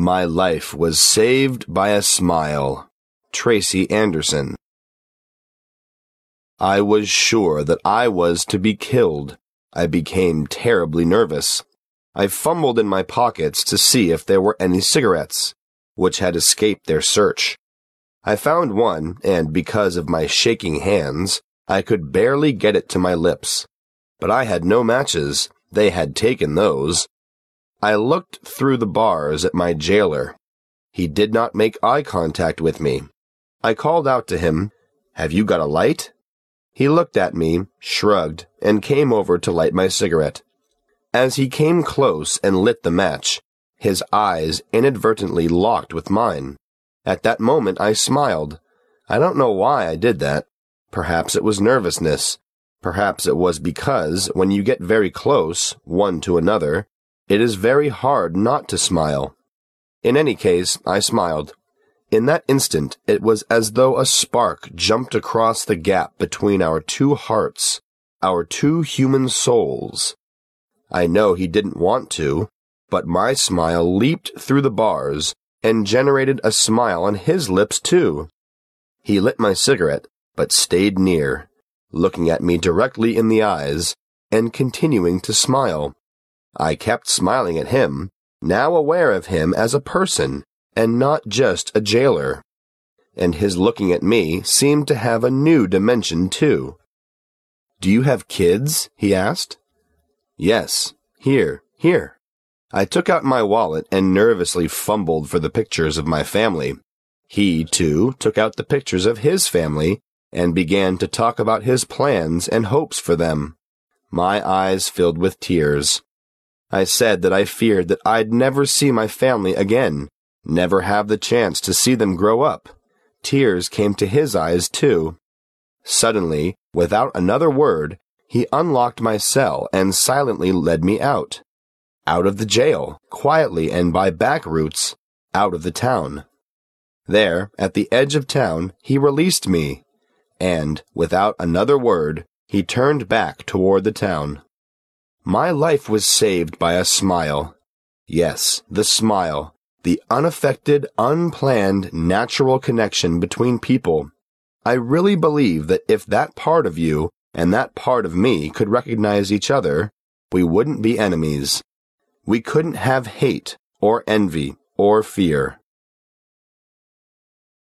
My life was saved by a smile. Tracy Anderson. I was sure that I was to be killed. I became terribly nervous. I fumbled in my pockets to see if there were any cigarettes, which had escaped their search. I found one, and because of my shaking hands, I could barely get it to my lips. But I had no matches. They had taken those. I looked through the bars at my jailer. He did not make eye contact with me. I called out to him, Have you got a light? He looked at me, shrugged, and came over to light my cigarette. As he came close and lit the match, his eyes inadvertently locked with mine. At that moment I smiled. I don't know why I did that. Perhaps it was nervousness. Perhaps it was because, when you get very close, one to another, it is very hard not to smile. In any case, I smiled. In that instant, it was as though a spark jumped across the gap between our two hearts, our two human souls. I know he didn't want to, but my smile leaped through the bars and generated a smile on his lips too. He lit my cigarette, but stayed near, looking at me directly in the eyes and continuing to smile. I kept smiling at him, now aware of him as a person and not just a jailer. And his looking at me seemed to have a new dimension, too. Do you have kids? he asked. Yes. Here, here. I took out my wallet and nervously fumbled for the pictures of my family. He, too, took out the pictures of his family and began to talk about his plans and hopes for them. My eyes filled with tears. I said that I feared that I'd never see my family again, never have the chance to see them grow up. Tears came to his eyes, too. Suddenly, without another word, he unlocked my cell and silently led me out. Out of the jail, quietly and by back routes, out of the town. There, at the edge of town, he released me, and, without another word, he turned back toward the town. My life was saved by a smile. Yes, the smile, the unaffected, unplanned, natural connection between people. I really believe that if that part of you and that part of me could recognize each other, we wouldn't be enemies. We couldn't have hate or envy or fear.